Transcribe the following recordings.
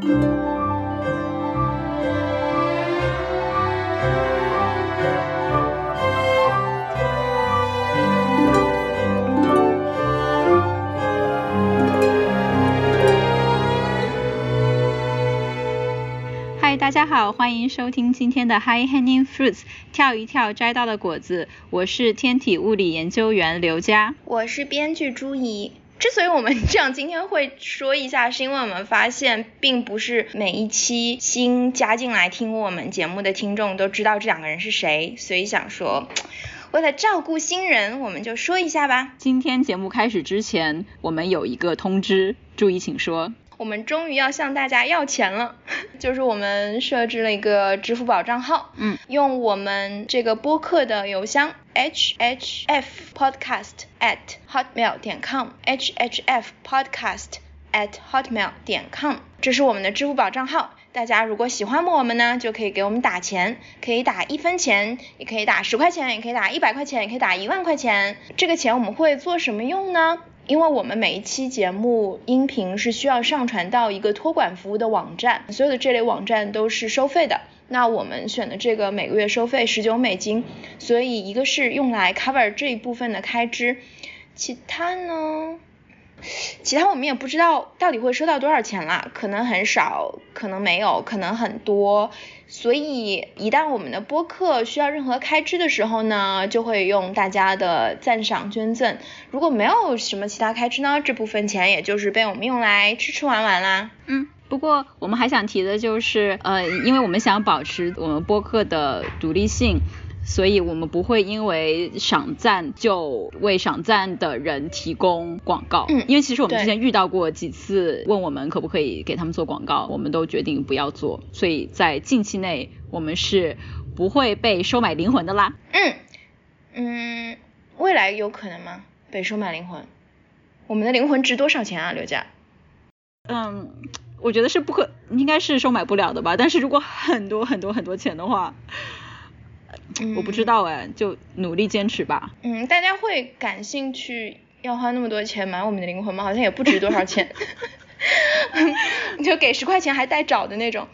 嗨，大家好，欢迎收听今天的 High Hanging Fruits，跳一跳摘到的果子。我是天体物理研究员刘佳。我是编剧朱怡。之所以我们这样今天会说一下，是因为我们发现，并不是每一期新加进来听我们节目的听众都知道这两个人是谁，所以想说，为了照顾新人，我们就说一下吧。今天节目开始之前，我们有一个通知，注意请说。我们终于要向大家要钱了，就是我们设置了一个支付宝账号，嗯，用我们这个播客的邮箱 hhf podcast at hotmail 点 com，hhf podcast at hotmail 点 com，这是我们的支付宝账号。大家如果喜欢我们呢，就可以给我们打钱，可以打一分钱，也可以打十块钱，也可以打一百块钱，也可以打一万块钱。这个钱我们会做什么用呢？因为我们每一期节目音频是需要上传到一个托管服务的网站，所有的这类网站都是收费的。那我们选的这个每个月收费十九美金，所以一个是用来 cover 这一部分的开支，其他呢？其他我们也不知道到底会收到多少钱啦，可能很少，可能没有，可能很多。所以一旦我们的播客需要任何开支的时候呢，就会用大家的赞赏捐赠。如果没有什么其他开支呢，这部分钱也就是被我们用来吃吃玩玩啦。嗯，不过我们还想提的就是，呃，因为我们想保持我们播客的独立性。所以我们不会因为赏赞就为赏赞的人提供广告，嗯，因为其实我们之前遇到过几次问我们可不可以给他们做广告，我们都决定不要做，所以在近期内我们是不会被收买灵魂的啦。嗯嗯，未来有可能吗？被收买灵魂？我们的灵魂值多少钱啊，刘佳？嗯，我觉得是不可，应该是收买不了的吧。但是如果很多很多很多钱的话。我不知道哎，就努力坚持吧。嗯，大家会感兴趣要花那么多钱买我们的灵魂吗？好像也不值多少钱，就给十块钱还带找的那种。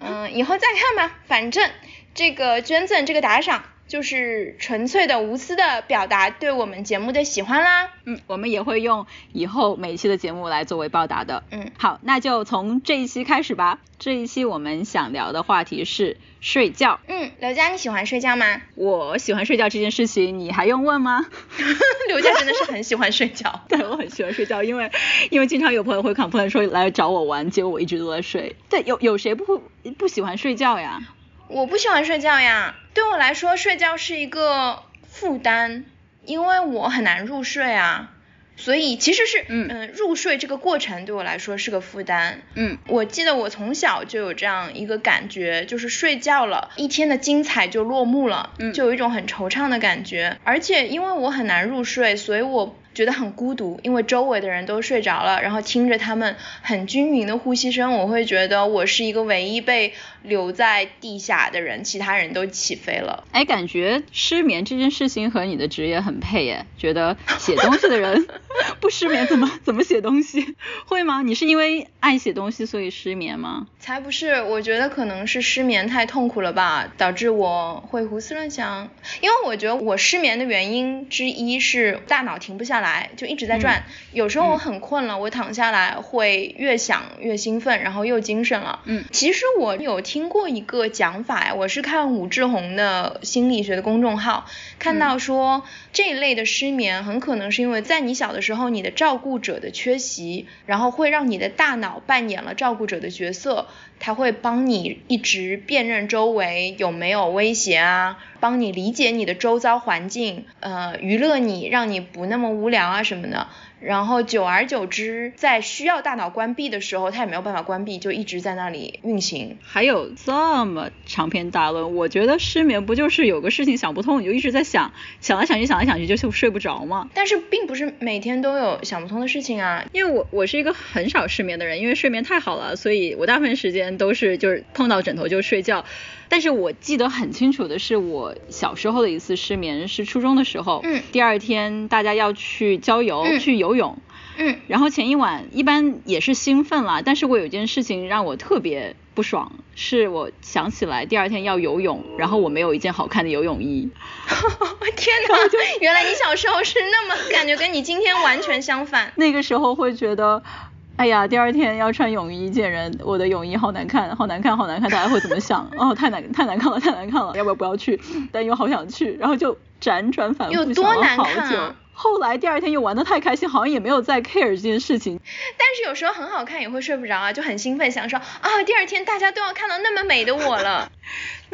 嗯，以后再看吧，反正这个捐赠这个打赏。就是纯粹的、无私的表达对我们节目的喜欢啦。嗯，我们也会用以后每期的节目来作为报答的。嗯，好，那就从这一期开始吧。这一期我们想聊的话题是睡觉。嗯，刘佳你喜欢睡觉吗？我喜欢睡觉这件事情你还用问吗？刘佳真的是很喜欢睡觉。对，我很喜欢睡觉，因为因为经常有朋友会 complain 说来找我玩，结果我一直都在睡。对，有有谁不不喜欢睡觉呀？我不喜欢睡觉呀，对我来说睡觉是一个负担，因为我很难入睡啊，所以其实是嗯嗯入睡这个过程对我来说是个负担。嗯，我记得我从小就有这样一个感觉，就是睡觉了一天的精彩就落幕了，就有一种很惆怅的感觉。而且因为我很难入睡，所以我。觉得很孤独，因为周围的人都睡着了，然后听着他们很均匀的呼吸声，我会觉得我是一个唯一被留在地下的人，其他人都起飞了。哎，感觉失眠这件事情和你的职业很配耶，觉得写东西的人 不失眠怎么怎么写东西？会吗？你是因为爱写东西所以失眠吗？才不是，我觉得可能是失眠太痛苦了吧，导致我会胡思乱想。因为我觉得我失眠的原因之一是大脑停不下来。来就一直在转，有时候我很困了，我躺下来会越想越兴奋，然后又精神了。嗯，其实我有听过一个讲法呀，我是看武志红的心理学的公众号，看到说这一类的失眠很可能是因为在你小的时候你的照顾者的缺席，然后会让你的大脑扮演了照顾者的角色，它会帮你一直辨认周围有没有威胁啊。帮你理解你的周遭环境，呃，娱乐你，让你不那么无聊啊什么的。然后久而久之，在需要大脑关闭的时候，它也没有办法关闭，就一直在那里运行。还有这么长篇大论，我觉得失眠不就是有个事情想不通，你就一直在想，想来想去，想来想去就睡不着吗？但是并不是每天都有想不通的事情啊。因为我我是一个很少失眠的人，因为睡眠太好了，所以我大部分时间都是就是碰到枕头就睡觉。但是我记得很清楚的是，我小时候的一次失眠是初中的时候，嗯，第二天大家要去郊游，去游。游泳。嗯，然后前一晚一般也是兴奋啦，但是我有件事情让我特别不爽，是我想起来第二天要游泳，然后我没有一件好看的游泳衣。天哪！原来你小时候是那么感觉跟你今天完全相反。那个时候会觉得，哎呀，第二天要穿泳衣见人，我的泳衣好难看，好难看，好难看，大家会怎么想？哦，太难，太难看了，太难看了，要不要不要去？但又好想去，然后就辗转反复想了好久。后来第二天又玩的太开心，好像也没有再 care 这件事情。但是有时候很好看也会睡不着啊，就很兴奋，想说啊，第二天大家都要看到那么美的我了。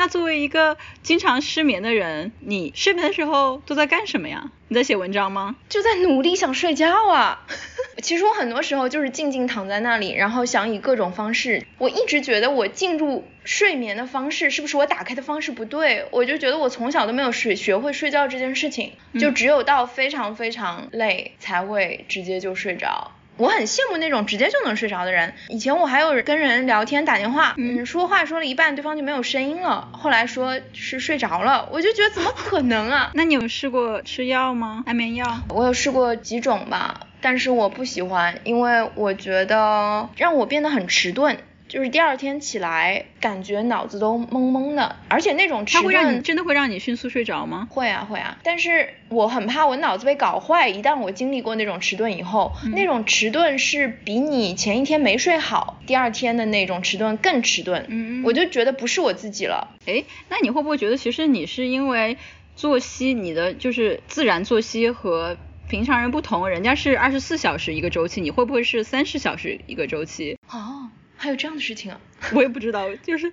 那作为一个经常失眠的人，你睡眠的时候都在干什么呀？你在写文章吗？就在努力想睡觉啊。其实我很多时候就是静静躺在那里，然后想以各种方式。我一直觉得我进入睡眠的方式是不是我打开的方式不对？我就觉得我从小都没有学学会睡觉这件事情，就只有到非常非常累才会直接就睡着。我很羡慕那种直接就能睡着的人。以前我还有跟人聊天打电话，嗯，说话说了一半，对方就没有声音了，后来说是睡着了，我就觉得怎么可能啊？那你有试过吃药吗？安眠药？我有试过几种吧，但是我不喜欢，因为我觉得让我变得很迟钝。就是第二天起来感觉脑子都懵懵的，而且那种迟钝真的会让你迅速睡着吗？会啊会啊，但是我很怕我脑子被搞坏，一旦我经历过那种迟钝以后，那种迟钝是比你前一天没睡好，第二天的那种迟钝更迟钝，嗯嗯，我就觉得不是我自己了。诶，那你会不会觉得其实你是因为作息，你的就是自然作息和平常人不同，人家是二十四小时一个周期，你会不会是三十小时一个周期？哦。还有这样的事情啊？我也不知道，就是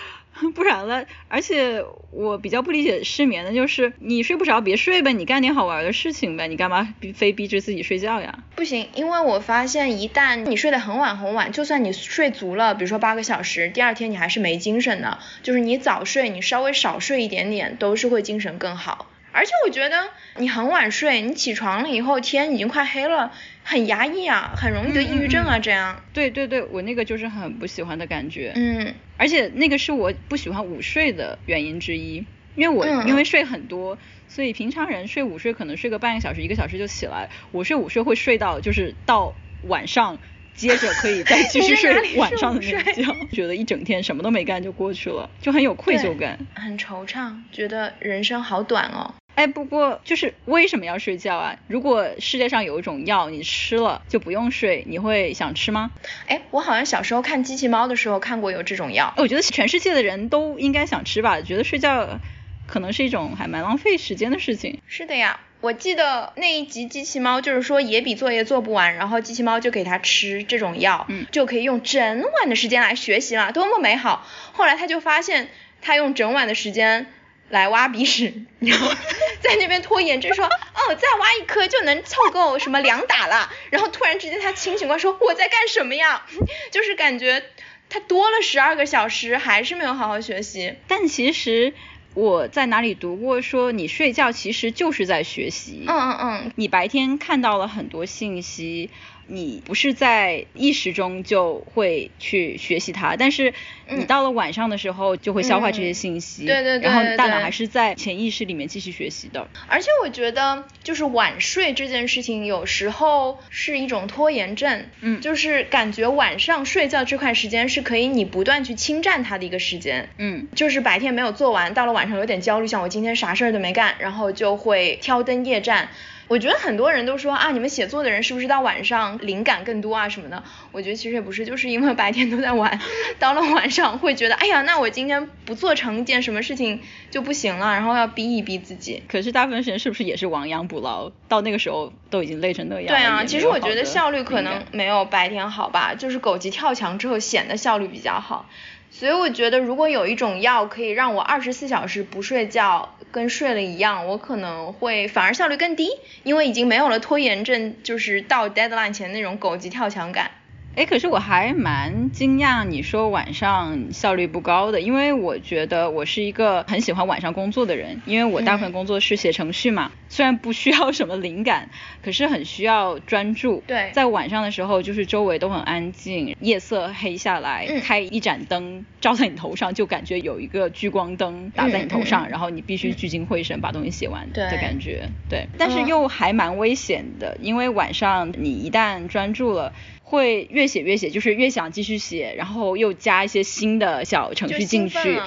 不然了。而且我比较不理解失眠的，就是你睡不着别睡呗，你干点好玩的事情呗，你干嘛非逼着自己睡觉呀？不行，因为我发现一旦你睡得很晚很晚，就算你睡足了，比如说八个小时，第二天你还是没精神的。就是你早睡，你稍微少睡一点点，都是会精神更好。而且我觉得你很晚睡，你起床了以后天已经快黑了，很压抑啊，很容易得抑郁症啊，这样。对对对，我那个就是很不喜欢的感觉。嗯。而且那个是我不喜欢午睡的原因之一，因为我因为睡很多，所以平常人睡午睡可能睡个半个小时一个小时就起来，我睡午睡会睡到就是到晚上。接着可以再继续 睡晚上的那个觉，觉得一整天什么都没干就过去了，就很有愧疚感，很惆怅，觉得人生好短哦。哎，不过就是为什么要睡觉啊？如果世界上有一种药，你吃了就不用睡，你会想吃吗？哎，我好像小时候看机器猫的时候看过有这种药。我觉得全世界的人都应该想吃吧，觉得睡觉可能是一种还蛮浪费时间的事情。是的呀。我记得那一集机器猫就是说野比作业做不完，然后机器猫就给它吃这种药，嗯，就可以用整晚的时间来学习了，多么美好！后来他就发现他用整晚的时间来挖鼻屎，然 后 在那边拖延就说，哦，再挖一颗就能凑够什么两打了，然后突然之间他清醒过来说我在干什么呀？就是感觉他多了十二个小时还是没有好好学习，但其实。我在哪里读过说你睡觉其实就是在学习。嗯嗯嗯。你白天看到了很多信息。你不是在意识中就会去学习它，但是你到了晚上的时候就会消化这些信息，对对对，然后大脑还是在潜意识里面继续学习的。而且我觉得就是晚睡这件事情有时候是一种拖延症，嗯，就是感觉晚上睡觉这块时间是可以你不断去侵占它的一个时间，嗯，就是白天没有做完，到了晚上有点焦虑，像我今天啥事儿都没干，然后就会挑灯夜战。我觉得很多人都说啊，你们写作的人是不是到晚上灵感更多啊什么的？我觉得其实也不是，就是因为白天都在玩，到了晚上会觉得，哎呀，那我今天不做成一件什么事情就不行了，然后要逼一逼自己。可是大部分时间是不是也是亡羊补牢？到那个时候都已经累成那样。对啊，其实我觉得效率可能没有白天好吧，就是狗急跳墙之后显得效率比较好。所以我觉得，如果有一种药可以让我二十四小时不睡觉，跟睡了一样，我可能会反而效率更低，因为已经没有了拖延症，就是到 deadline 前那种狗急跳墙感。哎，可是我还蛮惊讶你说晚上效率不高的，因为我觉得我是一个很喜欢晚上工作的人，因为我大部分工作是写程序嘛。虽然不需要什么灵感，可是很需要专注。对，在晚上的时候，就是周围都很安静，夜色黑下来，开一盏灯照在你头上，就感觉有一个聚光灯打在你头上，然后你必须聚精会神把东西写完的感觉。对，但是又还蛮危险的，因为晚上你一旦专注了，会越写越写，就是越想继续写，然后又加一些新的小程序进去。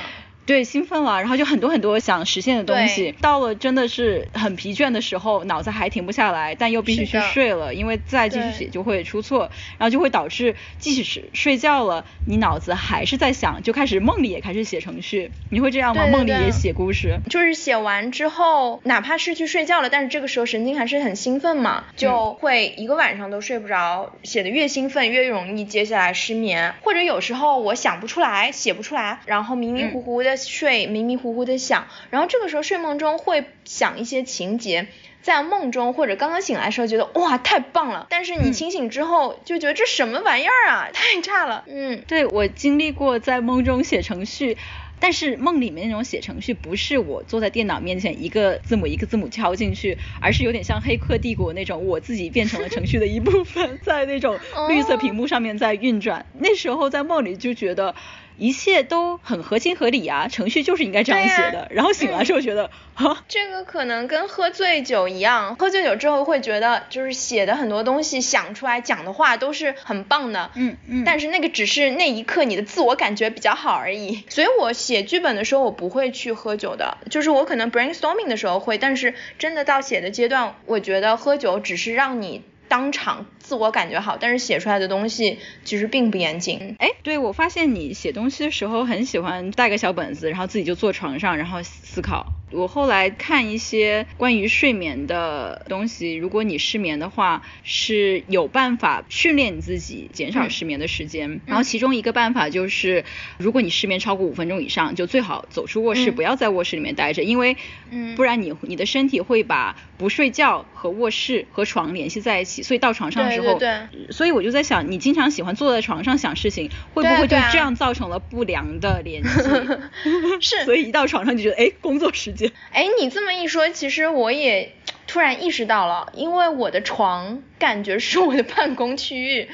对，兴奋了，然后就很多很多想实现的东西，到了真的是很疲倦的时候，脑子还停不下来，但又必须去睡了，因为再继续写就会出错，然后就会导致即使是睡觉了，你脑子还是在想，就开始梦里也开始写程序，你会这样吗？梦里也写故事？就是写完之后，哪怕是去睡觉了，但是这个时候神经还是很兴奋嘛，就会一个晚上都睡不着，写的越兴奋越容易接下来失眠，或者有时候我想不出来，写不出来，然后迷迷糊糊的。睡迷迷糊糊的想，然后这个时候睡梦中会想一些情节，在梦中或者刚刚醒来的时候觉得哇太棒了，但是你清醒之后就觉得这什么玩意儿啊，太差了。嗯，对我经历过在梦中写程序，但是梦里面那种写程序不是我坐在电脑面前一个字母一个字母敲进去，而是有点像黑客帝国那种我自己变成了程序的一部分，在那种绿色屏幕上面在运转。那时候在梦里就觉得。一切都很合情合理啊，程序就是应该这样写的。然后醒来之后觉得，哈，这个可能跟喝醉酒一样，喝醉酒之后会觉得，就是写的很多东西想出来讲的话都是很棒的，嗯嗯。但是那个只是那一刻你的自我感觉比较好而已。所以我写剧本的时候我不会去喝酒的，就是我可能 brainstorming 的时候会，但是真的到写的阶段，我觉得喝酒只是让你。当场自我感觉好，但是写出来的东西其实并不严谨。哎，对我发现你写东西的时候很喜欢带个小本子，然后自己就坐床上，然后思考。我后来看一些关于睡眠的东西，如果你失眠的话，是有办法训练你自己减少失眠的时间。然后其中一个办法就是，如果你失眠超过五分钟以上，就最好走出卧室，不要在卧室里面待着，因为不然你你的身体会把不睡觉和卧室和床联系在一起，所以到床上的时候，所以我就在想，你经常喜欢坐在床上想事情，会不会就这样造成了不良的联系？是，所以一到床上就觉得，哎，工作时间。哎，你这么一说，其实我也突然意识到了，因为我的床感觉是我的办公区域，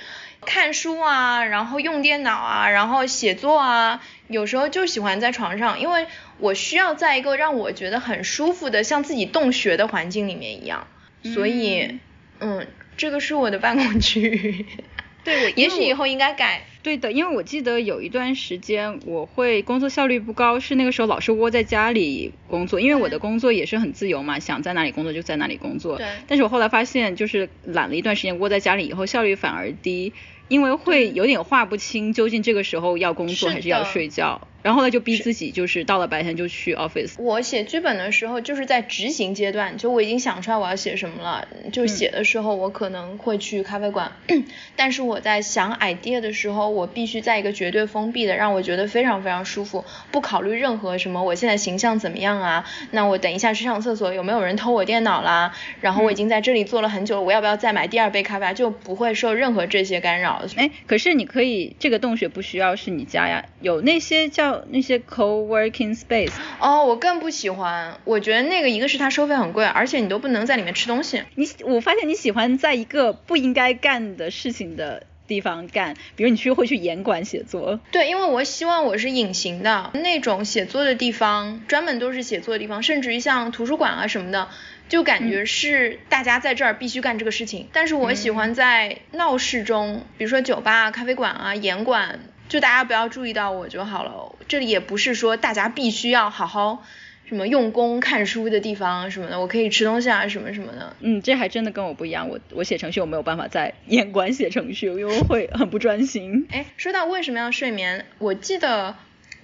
看书啊，然后用电脑啊，然后写作啊，有时候就喜欢在床上，因为我需要在一个让我觉得很舒服的，像自己洞穴的环境里面一样，所以，嗯，这个是我的办公区域。对，也许以后应该改。对的，因为我记得有一段时间我会工作效率不高，是那个时候老是窝在家里工作，因为我的工作也是很自由嘛，想在哪里工作就在哪里工作。对。但是我后来发现，就是懒了一段时间窝在家里以后，效率反而低。因为会有点划不清，究竟这个时候要工作还是要睡觉，然后呢就逼自己，就是到了白天就去 office。我写剧本的时候就是在执行阶段，就我已经想出来我要写什么了，就写的时候我可能会去咖啡馆，但是我在想 idea 的时候，我必须在一个绝对封闭的，让我觉得非常非常舒服，不考虑任何什么我现在形象怎么样啊，那我等一下去上厕所有没有人偷我电脑啦，然后我已经在这里坐了很久了，我要不要再买第二杯咖啡，就不会受任何这些干扰。哎，可是你可以这个洞穴不需要是你家呀，有那些叫那些 co-working space。哦，我更不喜欢，我觉得那个一个是它收费很贵，而且你都不能在里面吃东西。你我发现你喜欢在一个不应该干的事情的地方干，比如你去会去严管写作。对，因为我希望我是隐形的那种写作的地方，专门都是写作的地方，甚至于像图书馆啊什么的。就感觉是大家在这儿必须干这个事情，但是我喜欢在闹市中，比如说酒吧、咖啡馆啊、严馆，就大家不要注意到我就好了。这里也不是说大家必须要好好什么用功看书的地方什么的，我可以吃东西啊什么什么的。嗯，这还真的跟我不一样，我我写程序我没有办法在严馆写程序，因为会很不专心。哎，说到为什么要睡眠，我记得。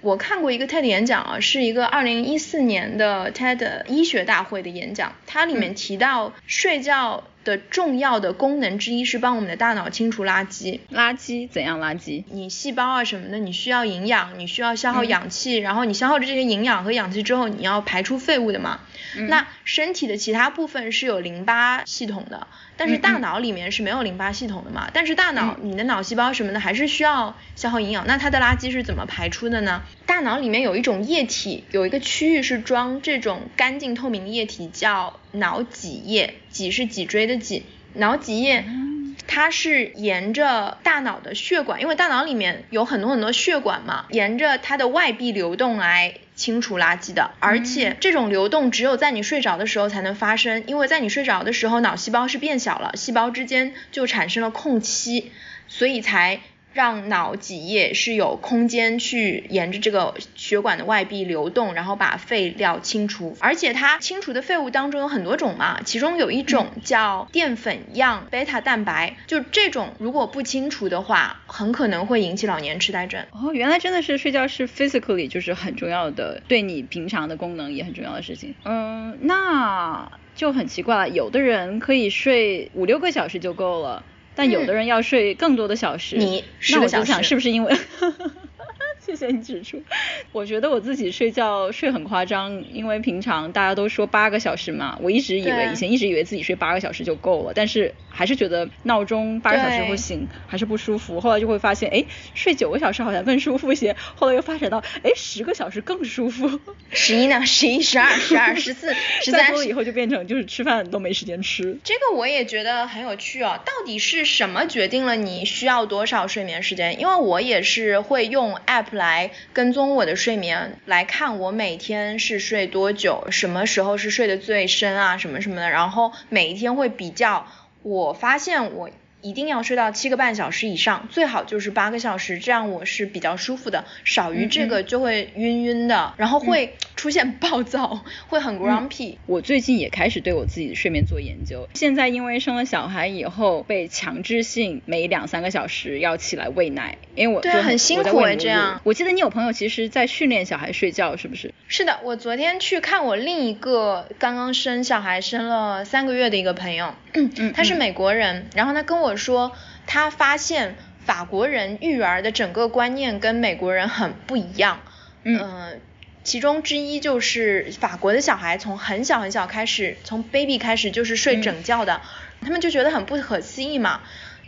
我看过一个 TED 演讲啊，是一个二零一四年的 TED 医学大会的演讲，它里面提到睡觉。的重要的功能之一是帮我们的大脑清除垃圾。垃圾怎样垃圾？你细胞啊什么的，你需要营养，你需要消耗氧气，然后你消耗了这些营养和氧气之后，你要排出废物的嘛。那身体的其他部分是有淋巴系统的，但是大脑里面是没有淋巴系统的嘛。但是大脑，你的脑细胞什么的还是需要消耗营养。那它的垃圾是怎么排出的呢？大脑里面有一种液体，有一个区域是装这种干净透明的液体，叫脑脊液，脊是脊椎的脊，脑脊液。它是沿着大脑的血管，因为大脑里面有很多很多血管嘛，沿着它的外壁流动来清除垃圾的。而且这种流动只有在你睡着的时候才能发生，因为在你睡着的时候，脑细胞是变小了，细胞之间就产生了空隙，所以才。让脑脊液是有空间去沿着这个血管的外壁流动，然后把废料清除。而且它清除的废物当中有很多种嘛，其中有一种叫淀粉样贝塔蛋白，就这种如果不清除的话，很可能会引起老年痴呆症。哦，原来真的是睡觉是 physically 就是很重要的，对你平常的功能也很重要的事情。嗯，那就很奇怪了，有的人可以睡五六个小时就够了。但有的人要睡更多的小时，你那我就想是不是因为？谢谢你指出，我觉得我自己睡觉睡很夸张，因为平常大家都说八个小时嘛，我一直以为以前一直以为自己睡八个小时就够了，但是还是觉得闹钟八个小时会醒，还是不舒服。后来就会发现，哎，睡九个小时好像更舒服一些。后来又发展到，哎，十个小时更舒服。十一呢？十一、十二、十二、十四、十三。以后就变成就是吃饭都没时间吃。这个我也觉得很有趣哦。到底是什么决定了你需要多少睡眠时间？因为我也是会用 app。来跟踪我的睡眠，来看我每天是睡多久，什么时候是睡得最深啊，什么什么的，然后每一天会比较，我发现我。一定要睡到七个半小时以上，最好就是八个小时，这样我是比较舒服的。少于这个就会晕晕的，然后会出现暴躁，会很 grumpy。我最近也开始对我自己的睡眠做研究。现在因为生了小孩以后，被强制性每两三个小时要起来喂奶，因为我对很辛苦这样。我记得你有朋友其实在训练小孩睡觉，是不是？是的，我昨天去看我另一个刚刚生小孩生了三个月的一个朋友，他是美国人，然后他跟我。说他发现法国人育儿的整个观念跟美国人很不一样，嗯，其中之一就是法国的小孩从很小很小开始，从 baby 开始就是睡整觉的，他们就觉得很不可思议嘛。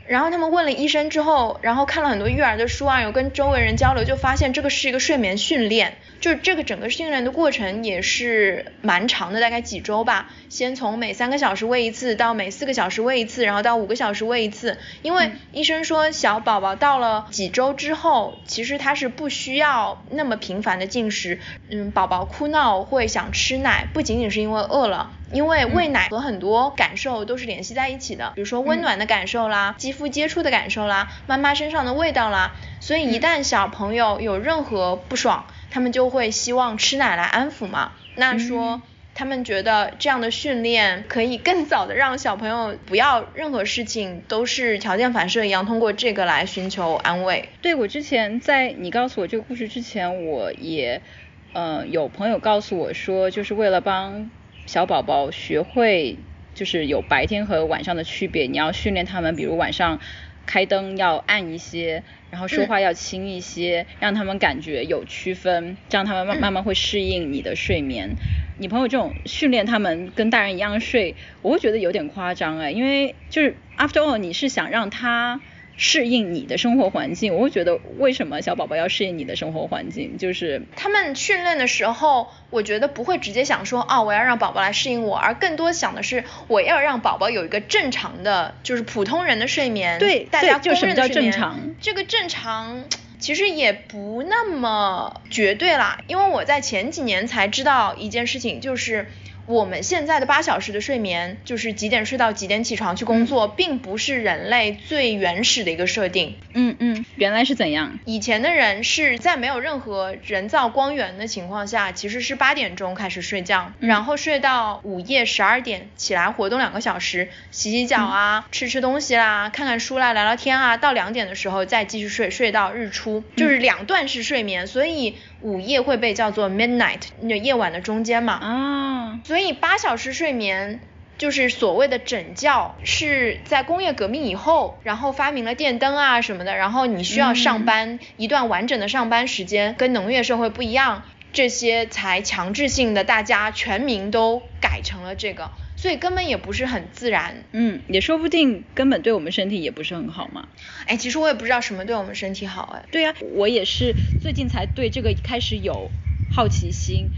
然后他们问了医生之后，然后看了很多育儿的书啊，有跟周围人交流，就发现这个是一个睡眠训练，就是这个整个训练的过程也是蛮长的，大概几周吧。先从每三个小时喂一次，到每四个小时喂一次，然后到五个小时喂一次。因为医生说小宝宝到了几周之后，其实他是不需要那么频繁的进食。嗯，宝宝哭闹会想吃奶，不仅仅是因为饿了。因为喂奶和很多感受都是联系在一起的，比如说温暖的感受啦，肌肤接触的感受啦，妈妈身上的味道啦，所以一旦小朋友有任何不爽，他们就会希望吃奶来安抚嘛。那说他们觉得这样的训练可以更早的让小朋友不要任何事情都是条件反射一样，通过这个来寻求安慰。对我之前在你告诉我这个故事之前，我也呃有朋友告诉我说，就是为了帮。小宝宝学会就是有白天和晚上的区别，你要训练他们，比如晚上开灯要暗一些，然后说话要轻一些，让他们感觉有区分，这样他们慢慢慢会适应你的睡眠。你朋友这种训练他们跟大人一样睡，我会觉得有点夸张哎，因为就是 after all 你是想让他。适应你的生活环境，我会觉得为什么小宝宝要适应你的生活环境？就是他们训练的时候，我觉得不会直接想说，哦，我要让宝宝来适应我，而更多想的是，我要让宝宝有一个正常的，就是普通人的睡眠。对，大家就什么叫正常？这个正常其实也不那么绝对啦，因为我在前几年才知道一件事情，就是。我们现在的八小时的睡眠，就是几点睡到几点起床去工作，并不是人类最原始的一个设定。嗯嗯，原来是怎样？以前的人是在没有任何人造光源的情况下，其实是八点钟开始睡觉，然后睡到午夜十二点起来活动两个小时，洗洗脚啊，吃吃东西啦，看看书啦，聊聊天啊，到两点的时候再继续睡，睡到日出，就是两段式睡眠，所以。午夜会被叫做 midnight，那夜晚的中间嘛。啊。所以八小时睡眠就是所谓的整觉，是在工业革命以后，然后发明了电灯啊什么的，然后你需要上班一段完整的上班时间，跟农业社会不一样，这些才强制性的大家全民都改成了这个。所以根本也不是很自然，嗯，也说不定根本对我们身体也不是很好嘛。哎，其实我也不知道什么对我们身体好，哎。对呀，我也是最近才对这个开始有好奇心。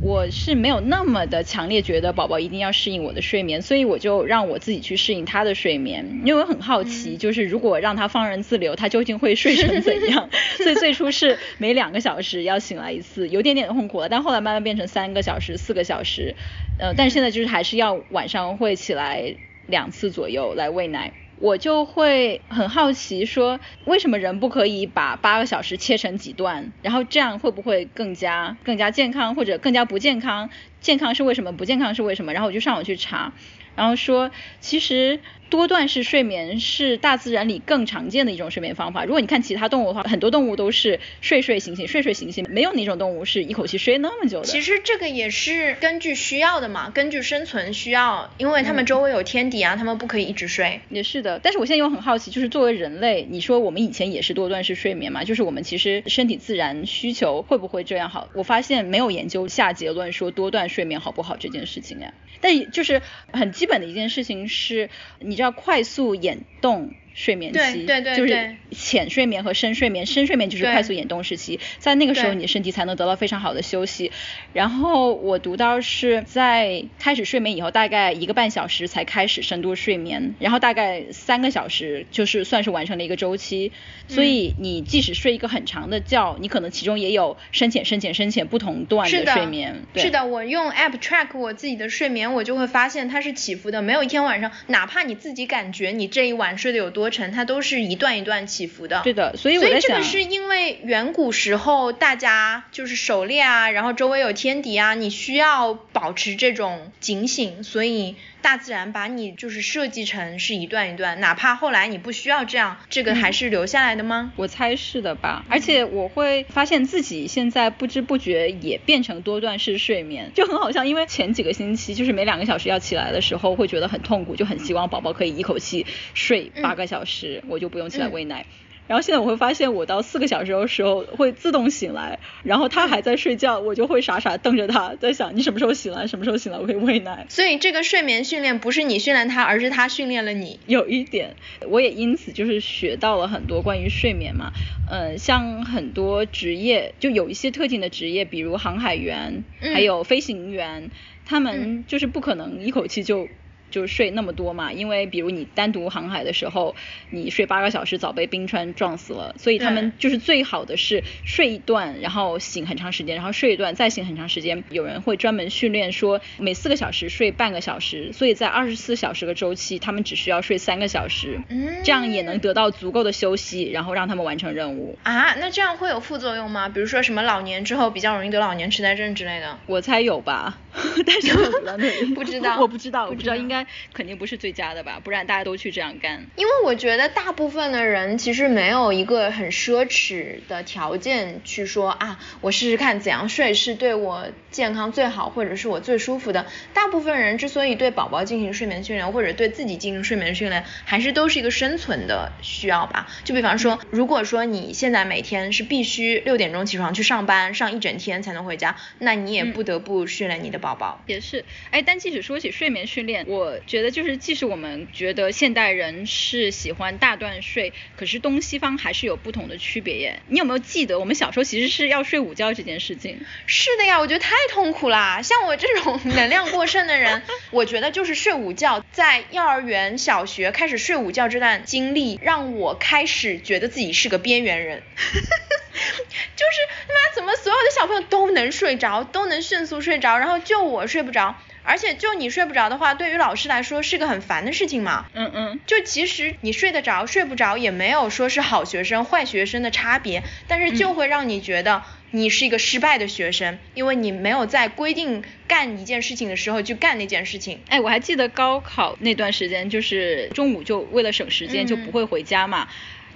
我是没有那么的强烈觉得宝宝一定要适应我的睡眠，所以我就让我自己去适应他的睡眠，因为我很好奇，就是如果让他放任自流，他究竟会睡成怎样？所以最初是每两个小时要醒来一次，有点点痛苦了，但后来慢慢变成三个小时、四个小时，呃，但是现在就是还是要晚上会起来两次左右来喂奶。我就会很好奇，说为什么人不可以把八个小时切成几段，然后这样会不会更加更加健康，或者更加不健康？健康是为什么？不健康是为什么？然后我就上网去查，然后说其实。多段式睡眠是大自然里更常见的一种睡眠方法。如果你看其他动物的话，很多动物都是睡睡醒醒，睡睡醒醒，没有哪种动物是一口气睡那么久的。其实这个也是根据需要的嘛，根据生存需要，因为他们周围有天敌啊，他们不可以一直睡。也是的，但是我现在又很好奇，就是作为人类，你说我们以前也是多段式睡眠嘛？就是我们其实身体自然需求会不会这样好？我发现没有研究下结论说多段睡眠好不好这件事情呀。但就是很基本的一件事情是，你就要快速眼动。睡眠期，对对对，就是浅睡眠和深睡眠，深睡眠就是快速眼动时期，在那个时候你的身体才能得到非常好的休息。然后我读到是在开始睡眠以后，大概一个半小时才开始深度睡眠，然后大概三个小时就是算是完成了一个周期。所以你即使睡一个很长的觉，你可能其中也有深浅、深浅、深浅不同段的睡眠。是的，我用 app track 我自己的睡眠，我就会发现它是起伏的，没有一天晚上，哪怕你自己感觉你这一晚睡得有多。程它都是一段一段起伏的，对的，所以所以这个是因为远古时候大家就是狩猎啊，然后周围有天敌啊，你需要保持这种警醒，所以。大自然把你就是设计成是一段一段，哪怕后来你不需要这样，这个还是留下来的吗？我猜是的吧。而且我会发现自己现在不知不觉也变成多段式睡眠，就很好笑。因为前几个星期就是每两个小时要起来的时候，会觉得很痛苦，就很希望宝宝可以一口气睡八个小时，我就不用起来喂奶。然后现在我会发现，我到四个小时的时候会自动醒来，然后他还在睡觉，我就会傻傻瞪着他，在想你什么时候醒来，什么时候醒来我可以喂奶。所以这个睡眠训练不是你训练他，而是他训练了你。有一点，我也因此就是学到了很多关于睡眠嘛，嗯，像很多职业，就有一些特定的职业，比如航海员，还有飞行员，他们就是不可能一口气就。就是睡那么多嘛，因为比如你单独航海的时候，你睡八个小时早被冰川撞死了，所以他们就是最好的是睡一段，然后醒很长时间，然后睡一段再醒很长时间。有人会专门训练说每四个小时睡半个小时，所以在二十四小时的周期，他们只需要睡三个小时，这样也能得到足够的休息，然后让他们完成任务。啊，那这样会有副作用吗？比如说什么老年之后比较容易得老年痴呆症之类的？我猜有吧，但是我不知道，我不知道，我不知道应该。肯定不是最佳的吧，不然大家都去这样干。因为我觉得大部分的人其实没有一个很奢侈的条件去说啊，我试试看怎样睡是对我健康最好，或者是我最舒服的。大部分人之所以对宝宝进行睡眠训练，或者对自己进行睡眠训练，还是都是一个生存的需要吧。就比方说，如果说你现在每天是必须六点钟起床去上班，上一整天才能回家，那你也不得不训练你的宝宝。也是，哎，但即使说起睡眠训练，我觉得。就是，即使我们觉得现代人是喜欢大段睡，可是东西方还是有不同的区别耶。你有没有记得我们小时候其实是要睡午觉这件事情？是的呀，我觉得太痛苦啦。像我这种 能量过剩的人，我觉得就是睡午觉，在幼儿园、小学开始睡午觉这段经历，让我开始觉得自己是个边缘人。就是他妈怎么所有的小朋友都能睡着，都能迅速睡着，然后就我睡不着。而且就你睡不着的话，对于老师来说是个很烦的事情嘛。嗯嗯。就其实你睡得着睡不着也没有说是好学生坏学生的差别，但是就会让你觉得你是一个失败的学生，因为你没有在规定干一件事情的时候去干那件事情。哎，我还记得高考那段时间，就是中午就为了省时间就不会回家嘛。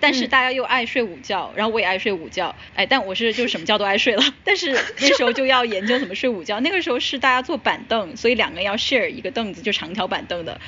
但是大家又爱睡午觉，然后我也爱睡午觉，哎，但我是就什么觉都爱睡了。但是那时候就要研究怎么睡午觉。那个时候是大家坐板凳，所以两个人要 share 一个凳子，就长条板凳的。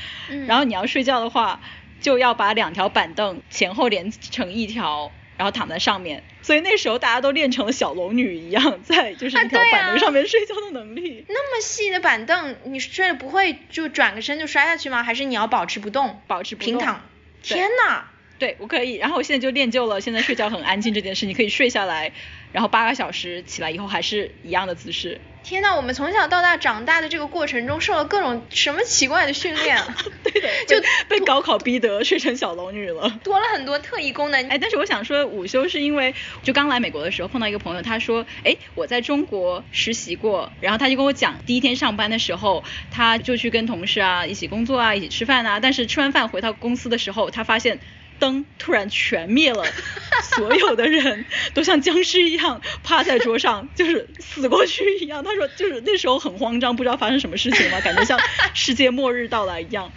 然后你要睡觉的话，就要把两条板凳前后连成一条，然后躺在上面。所以那时候大家都练成了小龙女一样，在就是一条板凳上面睡觉的能力。那么细的板凳，你睡了不会就转个身就摔下去吗？还是你要保持不动，保持平躺？天呐！对，我可以。然后我现在就练就了现在睡觉很安静这件事，你可以睡下来，然后八个小时起来以后还是一样的姿势。天呐，我们从小到大长大的这个过程中受了各种什么奇怪的训练？对的，就被高考逼得睡成小龙女了。多了很多特异功能。哎，但是我想说午休是因为就刚来美国的时候碰到一个朋友，他说，哎，我在中国实习过，然后他就跟我讲，第一天上班的时候，他就去跟同事啊一起工作啊，一起吃饭啊，但是吃完饭回到公司的时候，他发现。灯突然全灭了，所有的人都像僵尸一样趴在桌上，就是死过去一样。他说，就是那时候很慌张，不知道发生什么事情了，感觉像世界末日到来一样。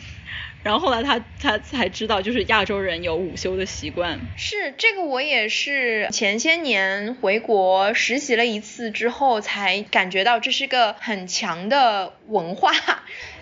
然后后来他他才知道，就是亚洲人有午休的习惯。是这个，我也是前些年回国实习了一次之后，才感觉到这是个很强的文化。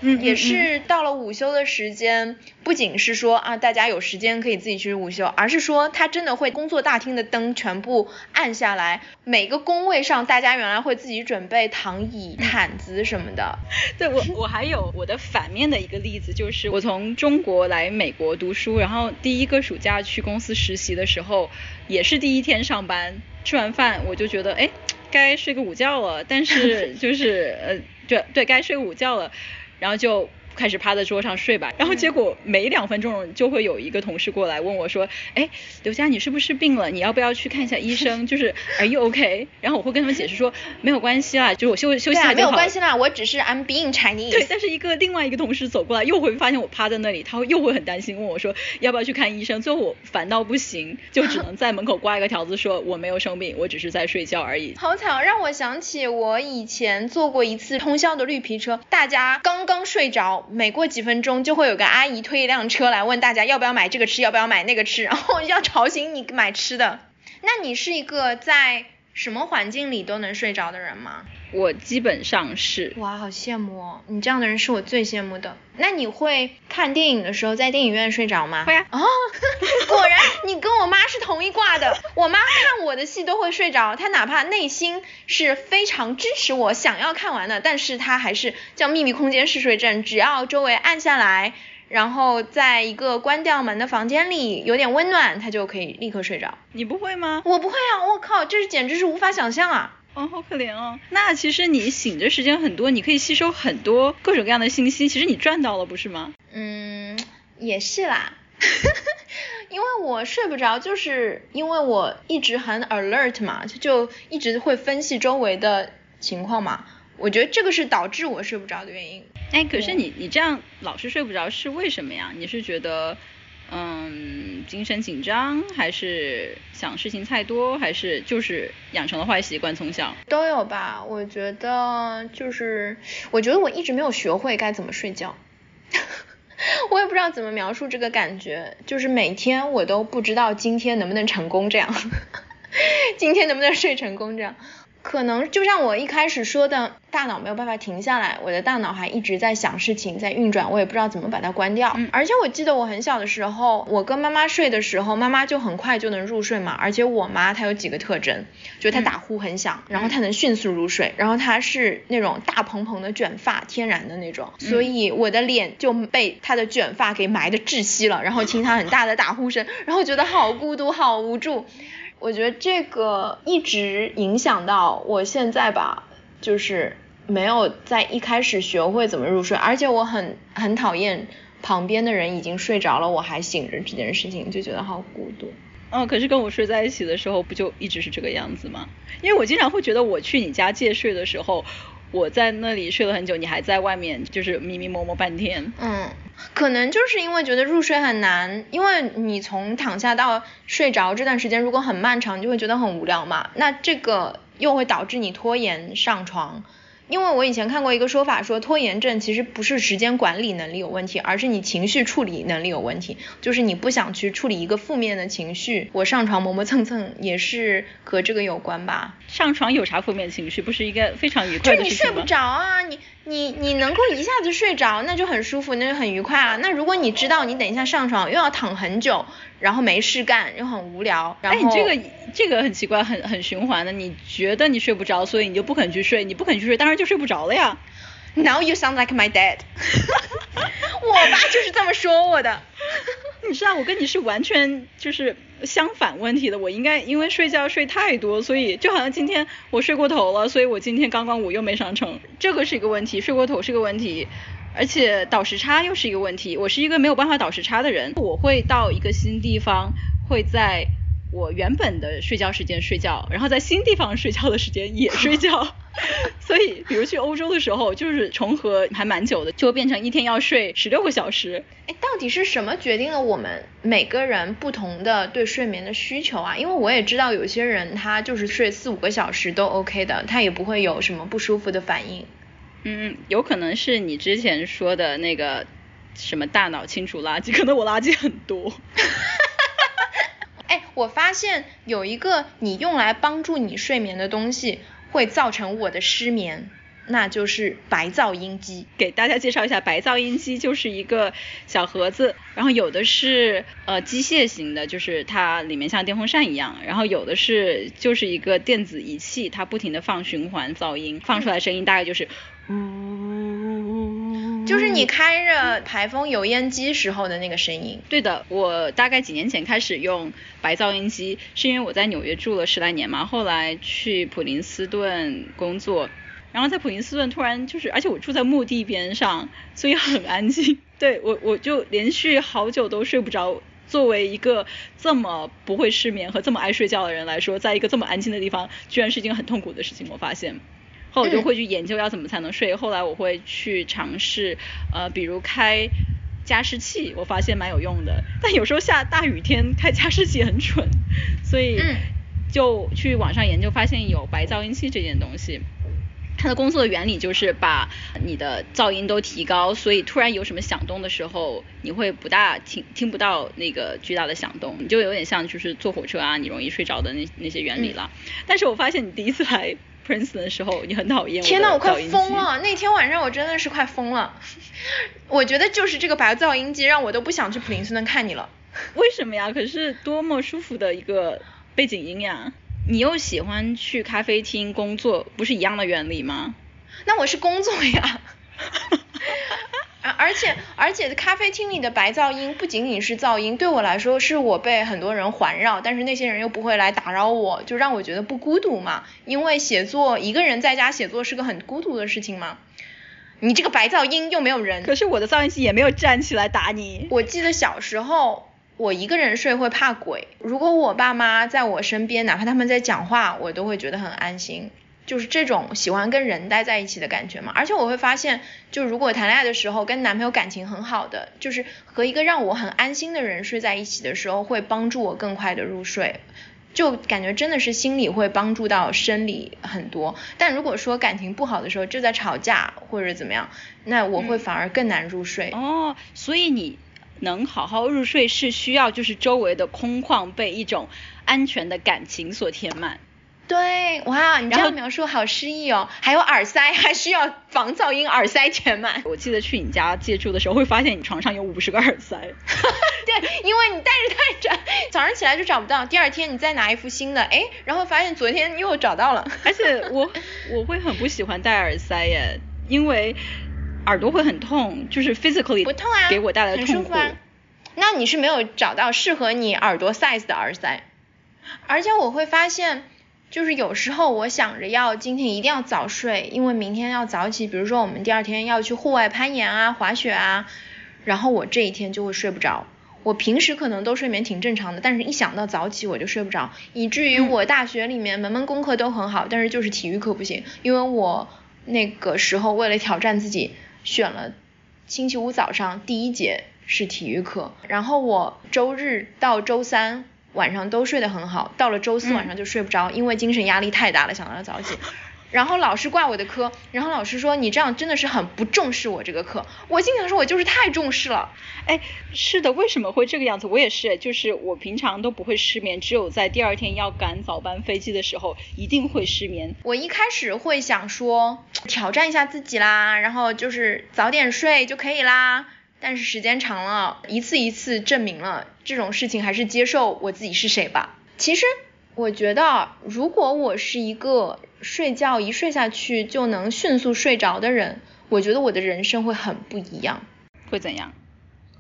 嗯，也是到了午休的时间，不仅是说啊大家有时间可以自己去午休，而是说他真的会工作大厅的灯全部暗下来，每个工位上大家原来会自己准备躺椅、毯子什么的。对我我还有我的反面的一个例子，就是我从中国来美国读书，然后第一个暑假去公司实习的时候，也是第一天上班，吃完饭我就觉得，哎，该睡个午觉了，但是就是呃，对对，该睡午觉了，然后就。开始趴在桌上睡吧，然后结果没两分钟就会有一个同事过来问我说，哎，刘佳你是不是病了？你要不要去看一下医生？就是 Are you OK？然后我会跟他们解释说没有关系啦，就是我休休息一下就好。没有关系啦，我只是 I'm being Chinese。对，但是一个另外一个同事走过来又会发现我趴在那里，他会又会很担心问我说要不要去看医生？最后我烦到不行，就只能在门口挂一个条子说我没有生病，我只是在睡觉而已。好巧，让我想起我以前坐过一次通宵的绿皮车，大家刚刚睡着。每过几分钟就会有个阿姨推一辆车来问大家要不要买这个吃，要不要买那个吃，然后要吵醒你买吃的。那你是一个在什么环境里都能睡着的人吗？我基本上是。哇，好羡慕哦！你这样的人是我最羡慕的。那你会看电影的时候在电影院睡着吗？会啊。哦，果然你跟我妈是同一挂的。我妈看我的戏都会睡着，她哪怕内心是非常支持我想要看完的，但是她还是叫秘密空间嗜睡症，只要周围暗下来，然后在一个关掉门的房间里有点温暖，他就可以立刻睡着。你不会吗？我不会啊！我靠，这是简直是无法想象啊！哦，好可怜哦。那其实你醒着时间很多，你可以吸收很多各种各样的信息，其实你赚到了，不是吗？嗯，也是啦。因为我睡不着，就是因为我一直很 alert 嘛，就一直会分析周围的情况嘛。我觉得这个是导致我睡不着的原因。哎，可是你你这样老是睡不着是为什么呀？你是觉得？嗯，精神紧张，还是想事情太多，还是就是养成了坏习惯，从小都有吧。我觉得就是，我觉得我一直没有学会该怎么睡觉，我也不知道怎么描述这个感觉，就是每天我都不知道今天能不能成功这样，今天能不能睡成功这样。可能就像我一开始说的，大脑没有办法停下来，我的大脑还一直在想事情，在运转，我也不知道怎么把它关掉。嗯，而且我记得我很小的时候，我跟妈妈睡的时候，妈妈就很快就能入睡嘛。而且我妈她有几个特征，就她打呼很响，然后她能迅速入睡，然后她是那种大蓬蓬的卷发，天然的那种，所以我的脸就被她的卷发给埋的窒息了，然后听她很大的打呼声，然后觉得好孤独，好无助。我觉得这个一直影响到我现在吧，就是没有在一开始学会怎么入睡，而且我很很讨厌旁边的人已经睡着了我还醒着这件事情，就觉得好孤独。哦，可是跟我睡在一起的时候不就一直是这个样子吗？因为我经常会觉得我去你家借睡的时候。我在那里睡了很久，你还在外面就是迷迷蒙蒙半天。嗯，可能就是因为觉得入睡很难，因为你从躺下到睡着这段时间如果很漫长，就会觉得很无聊嘛。那这个又会导致你拖延上床。因为我以前看过一个说法，说拖延症其实不是时间管理能力有问题，而是你情绪处理能力有问题。就是你不想去处理一个负面的情绪，我上床磨磨蹭蹭也是和这个有关吧。上床有啥负面情绪？不是一个非常愉快的事情吗？就你睡不着啊，你你你能够一下子睡着，那就很舒服，那就很愉快啊。那如果你知道你等一下上床又要躺很久。然后没事干又很无聊，然后你这个这个很奇怪，很很循环的。你觉得你睡不着，所以你就不肯去睡，你不肯去睡，当然就睡不着了呀。Now you sound like my dad。我爸就是这么说我的。你知道我跟你是完全就是相反问题的，我应该因为睡觉睡太多，所以就好像今天我睡过头了，所以我今天刚刚舞又没上成，这个是一个问题，睡过头是个问题，而且倒时差又是一个问题。我是一个没有办法倒时差的人，我会到一个新地方，会在我原本的睡觉时间睡觉，然后在新地方睡觉的时间也睡觉。所以，比如去欧洲的时候，就是重合还蛮久的，就变成一天要睡十六个小时。哎，到底是什么决定了我们每个人不同的对睡眠的需求啊？因为我也知道有些人他就是睡四五个小时都 OK 的，他也不会有什么不舒服的反应。嗯，有可能是你之前说的那个什么大脑清除垃圾，可能我垃圾很多。我发现有一个你用来帮助你睡眠的东西。会造成我的失眠，那就是白噪音机。给大家介绍一下，白噪音机就是一个小盒子，然后有的是呃机械型的，就是它里面像电风扇一样，然后有的是就是一个电子仪器，它不停的放循环噪音，放出来声音大概就是呜，就是你开着排风油烟机时候的那个声音。对的，我大概几年前开始用。白噪音机是因为我在纽约住了十来年嘛，后来去普林斯顿工作，然后在普林斯顿突然就是，而且我住在墓地边上，所以很安静。对我我就连续好久都睡不着。作为一个这么不会失眠和这么爱睡觉的人来说，在一个这么安静的地方，居然是一件很痛苦的事情。我发现，后来我就会去研究要怎么才能睡。后来我会去尝试，呃，比如开。加湿器我发现蛮有用的，但有时候下大雨天开加湿器很蠢，所以就去网上研究，发现有白噪音器这件东西。它的工作的原理就是把你的噪音都提高，所以突然有什么响动的时候，你会不大听听不到那个巨大的响动，你就有点像就是坐火车啊，你容易睡着的那那些原理了。但是我发现你第一次来。Prince 的时候，你很讨厌。天呐，我快疯了！那天晚上我真的是快疯了。我觉得就是这个白噪音机让我都不想去普林斯顿看你了。为什么呀？可是多么舒服的一个背景音呀！你又喜欢去咖啡厅工作，不是一样的原理吗？那我是工作呀。而且而且咖啡厅里的白噪音不仅仅是噪音，对我来说是我被很多人环绕，但是那些人又不会来打扰我，就让我觉得不孤独嘛。因为写作一个人在家写作是个很孤独的事情嘛。你这个白噪音又没有人，可是我的噪音器也没有站起来打你。我记得小时候我一个人睡会怕鬼，如果我爸妈在我身边，哪怕他们在讲话，我都会觉得很安心。就是这种喜欢跟人待在一起的感觉嘛，而且我会发现，就如果谈恋爱的时候跟男朋友感情很好的，就是和一个让我很安心的人睡在一起的时候，会帮助我更快的入睡，就感觉真的是心理会帮助到生理很多。但如果说感情不好的时候就在吵架或者怎么样，那我会反而更难入睡。哦，所以你能好好入睡是需要就是周围的空旷被一种安全的感情所填满。对，哇，你这样描述好诗意哦。还有耳塞，还需要防噪音耳塞填满。我记得去你家借住的时候，会发现你床上有五十个耳塞。对，因为你戴着戴着，早上起来就找不到，第二天你再拿一副新的，哎，然后发现昨天又找到了。而且我我会很不喜欢戴耳塞耶，因为耳朵会很痛，就是 physically 不痛啊，给我带来痛苦。那你是没有找到适合你耳朵 size 的耳塞，而且我会发现。就是有时候我想着要今天一定要早睡，因为明天要早起。比如说我们第二天要去户外攀岩啊、滑雪啊，然后我这一天就会睡不着。我平时可能都睡眠挺正常的，但是一想到早起我就睡不着，以至于我大学里面门门功课都很好，但是就是体育课不行，因为我那个时候为了挑战自己，选了星期五早上第一节是体育课，然后我周日到周三。晚上都睡得很好，到了周四晚上就睡不着，因为精神压力太大了，想到要早起。然后老师挂我的科，然后老师说你这样真的是很不重视我这个课。我心想说，我就是太重视了。哎，是的，为什么会这个样子？我也是，就是我平常都不会失眠，只有在第二天要赶早班飞机的时候一定会失眠。我一开始会想说挑战一下自己啦，然后就是早点睡就可以啦。但是时间长了，一次一次证明了这种事情还是接受我自己是谁吧。其实我觉得，如果我是一个睡觉一睡下去就能迅速睡着的人，我觉得我的人生会很不一样。会怎样？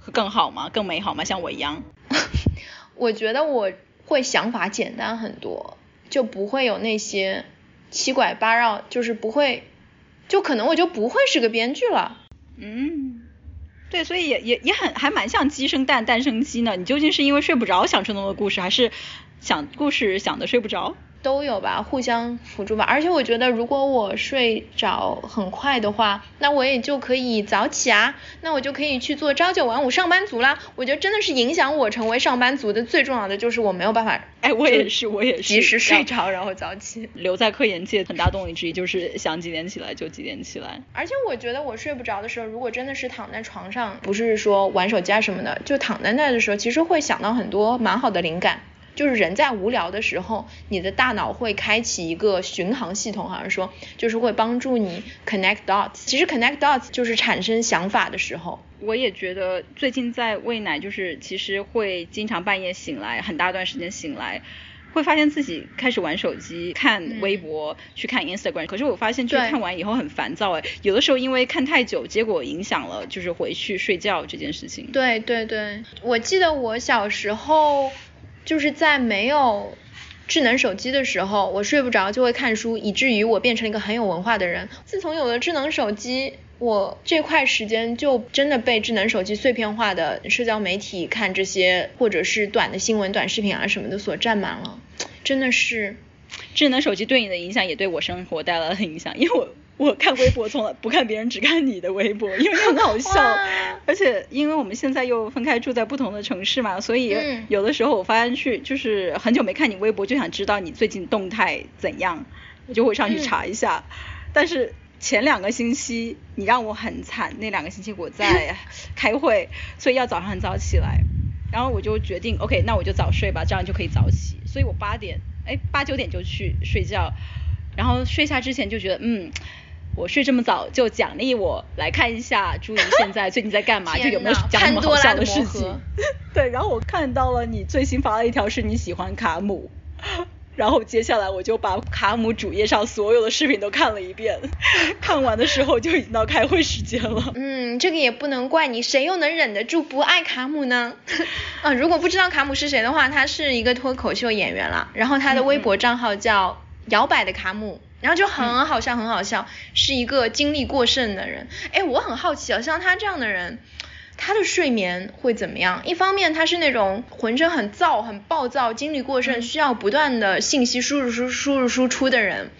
会更好吗？更美好吗？像我一样？我觉得我会想法简单很多，就不会有那些七拐八绕，就是不会，就可能我就不会是个编剧了。嗯，对，所以也也也很还蛮像鸡生蛋，蛋生鸡呢。你究竟是因为睡不着想出那么多故事，还是想故事想的睡不着？都有吧，互相辅助吧。而且我觉得，如果我睡着很快的话，那我也就可以早起啊，那我就可以去做朝九晚五上班族啦。我觉得真的是影响我成为上班族的最重要的就是我没有办法，哎，我也是，我也是及时睡着，然后早起。留在科研界很大动力之一就是想几点起来就几点起来。而且我觉得我睡不着的时候，如果真的是躺在床上，不是说玩手机啊什么的，就躺在那的时候，其实会想到很多蛮好的灵感。就是人在无聊的时候，你的大脑会开启一个巡航系统，好像说就是会帮助你 connect dots。其实 connect dots 就是产生想法的时候。我也觉得最近在喂奶，就是其实会经常半夜醒来，很大段时间醒来，会发现自己开始玩手机、看微博、去看 Instagram。可是我发现就看完以后很烦躁哎，有的时候因为看太久，结果影响了就是回去睡觉这件事情。对对对，我记得我小时候。就是在没有智能手机的时候，我睡不着就会看书，以至于我变成了一个很有文化的人。自从有了智能手机，我这块时间就真的被智能手机碎片化的社交媒体看这些，或者是短的新闻、短视频啊什么的所占满了。真的是，智能手机对你的影响也对我生活带来了影响，因为我。我看微博从来不看别人，只看你的微博，因为很好笑。而且因为我们现在又分开住在不同的城市嘛，所以有的时候我发现去就是很久没看你微博，就想知道你最近动态怎样，我就会上去查一下。但是前两个星期你让我很惨，那两个星期我在开会，所以要早上很早起来，然后我就决定 OK，那我就早睡吧，这样就可以早起。所以我八点，哎八九点就去睡觉，然后睡下之前就觉得嗯。我睡这么早就奖励我来看一下朱怡现在最近在干嘛，就有没有讲什么好笑的事情。对，然后我看到了你最新发了一条是你喜欢卡姆，然后接下来我就把卡姆主页上所有的视频都看了一遍，看完的时候就已经到开会时间了。嗯，这个也不能怪你，谁又能忍得住不爱卡姆呢？啊，如果不知道卡姆是谁的话，他是一个脱口秀演员了，然后他的微博账号叫摇摆的卡姆。然后就很好笑，很好笑，是一个精力过剩的人。哎，我很好奇啊，像他这样的人，他的睡眠会怎么样？一方面他是那种浑身很燥、很暴躁、精力过剩，需要不断的信息输入、输输入、输出的人。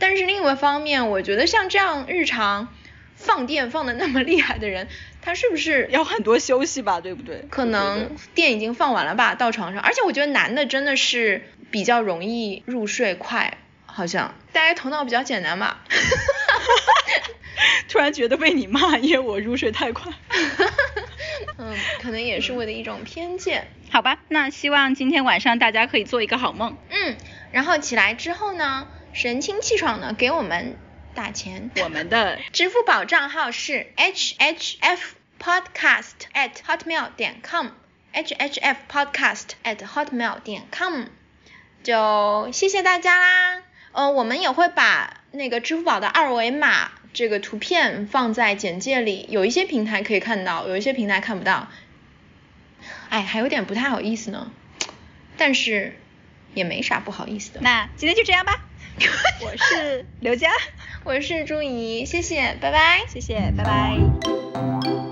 但是另外一方面，我觉得像这样日常放电放的那么厉害的人，他是不是要很多休息吧？对不对？可能电已经放完了吧，到床上。而且我觉得男的真的是比较容易入睡快。好像大家头脑比较简单吧，突然觉得被你骂，因为我入睡太快。嗯，可能也是我的一种偏见。好吧，那希望今天晚上大家可以做一个好梦。嗯，然后起来之后呢，神清气爽的给我们打钱。我们的 支付宝账号是 hhf podcast at hotmail 点 com，hhf podcast at hotmail 点 com，就谢谢大家啦。呃，我们也会把那个支付宝的二维码这个图片放在简介里，有一些平台可以看到，有一些平台看不到。哎，还有点不太好意思呢，但是也没啥不好意思的。那今天就这样吧。我是刘佳，我是朱怡，谢谢，拜拜，谢谢，拜拜。